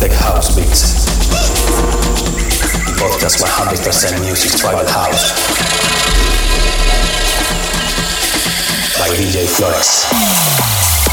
Tech House Beats. Podcast 100% music tribal house. By DJ Flores.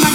My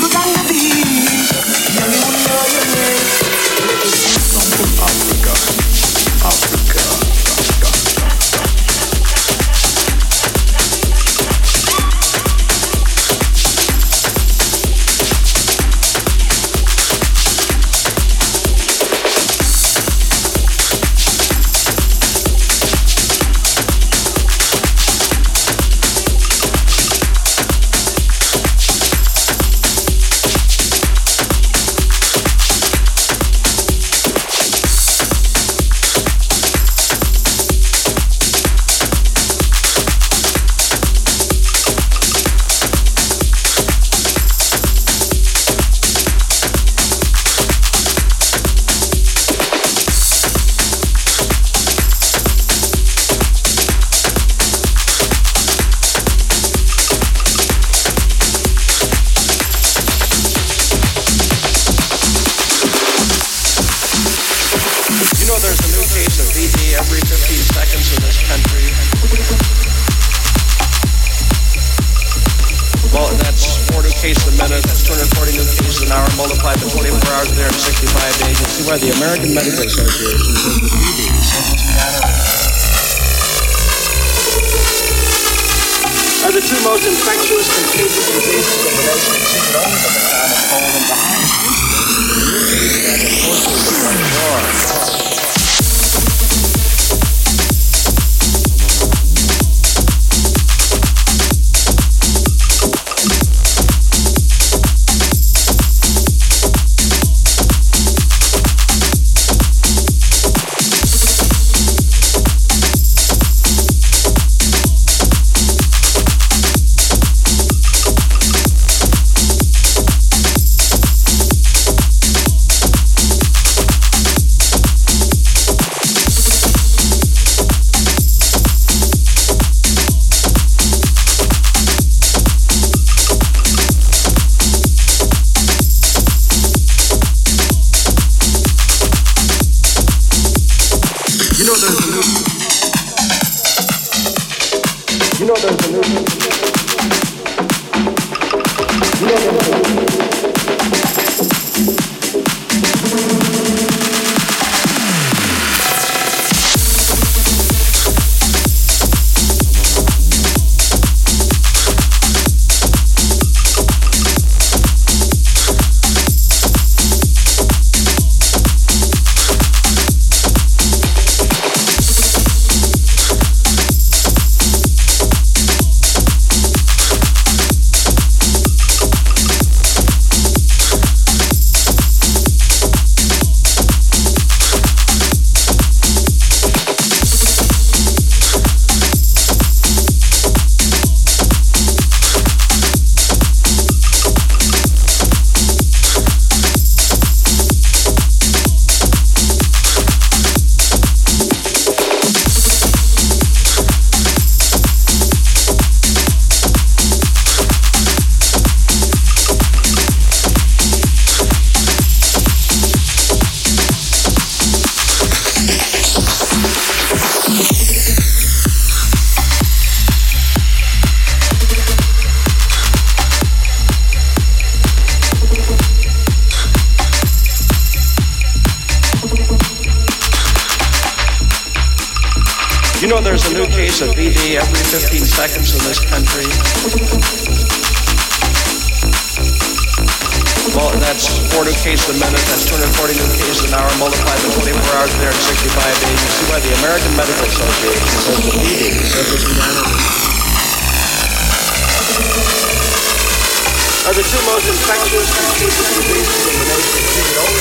the two most infectious diseases in the nation. You only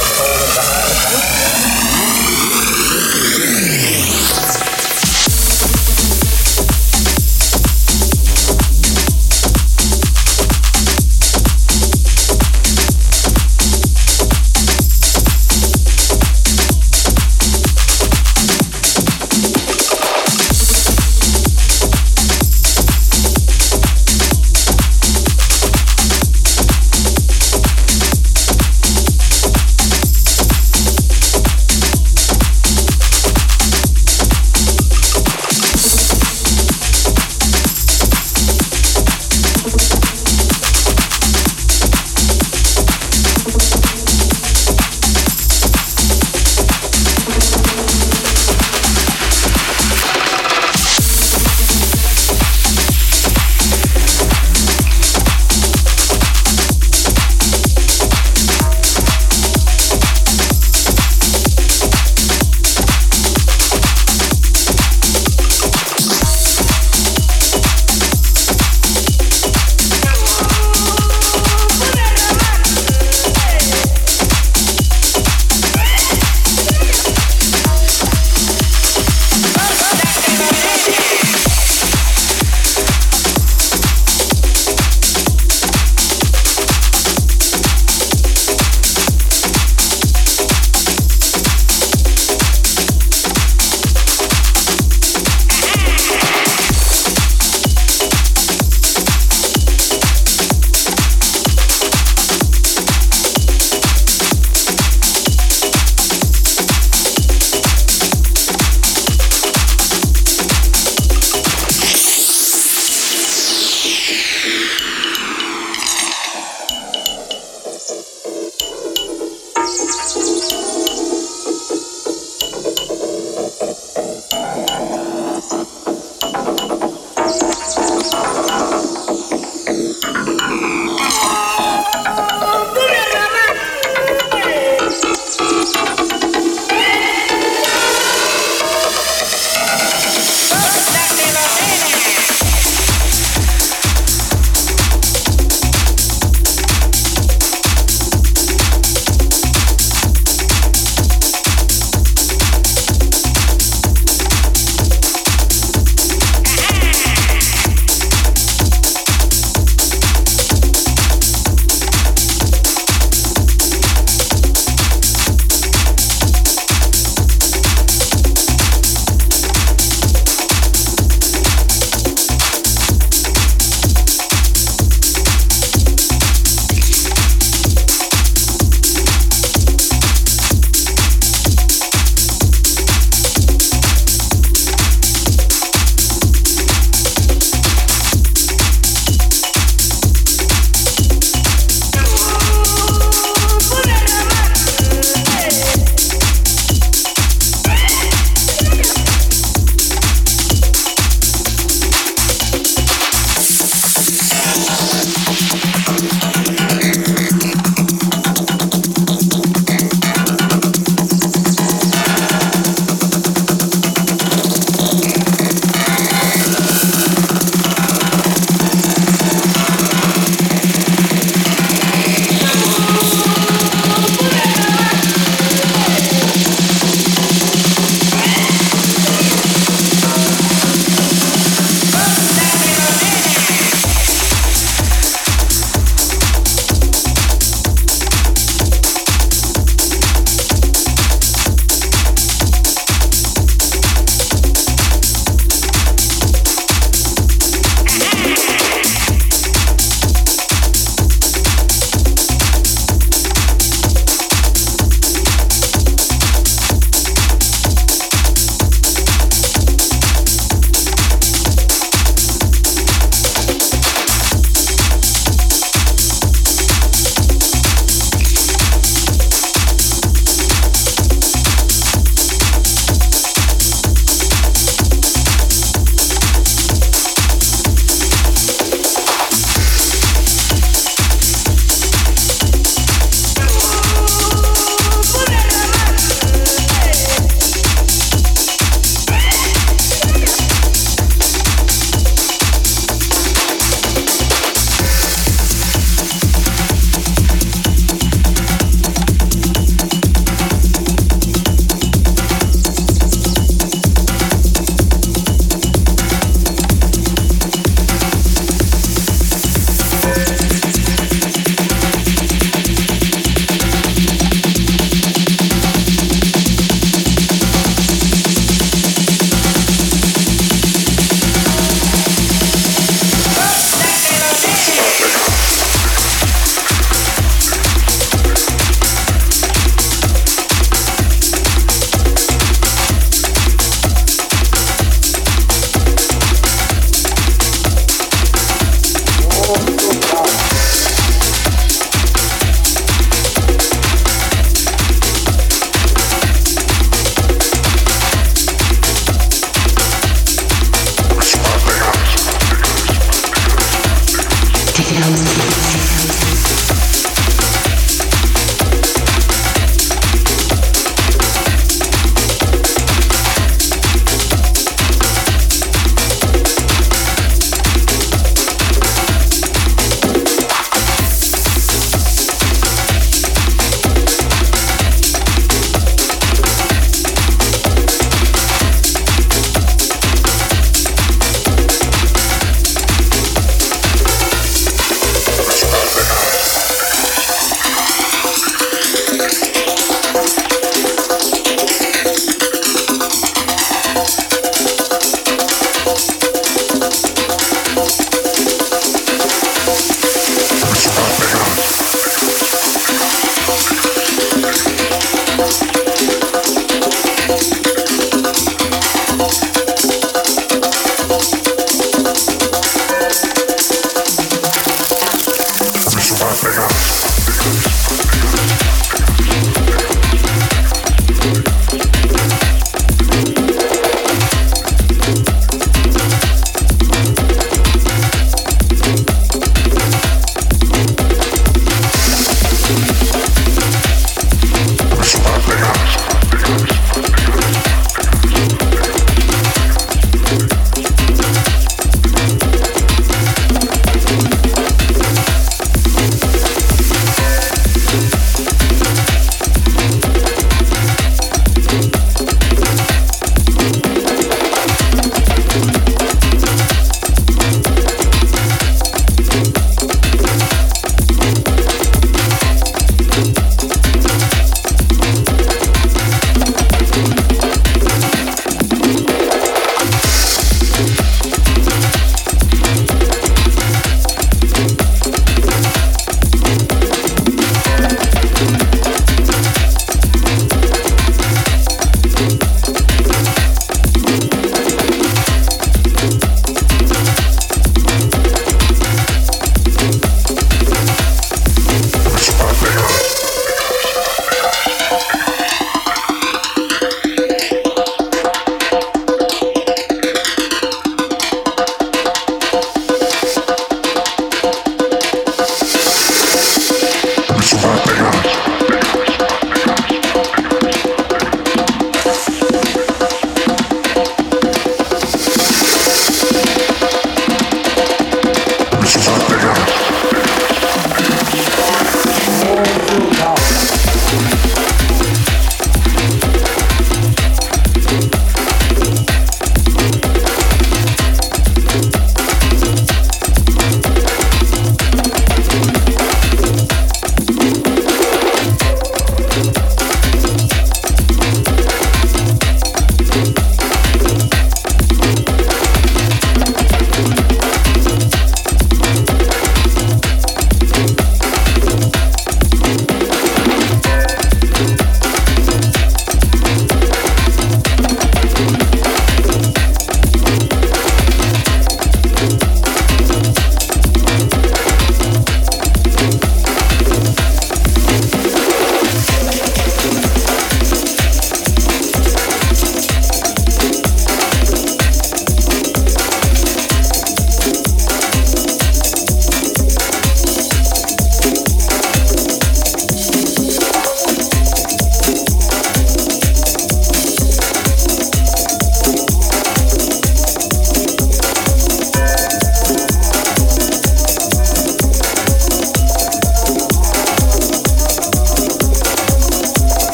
the cold and the.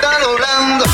está doblando.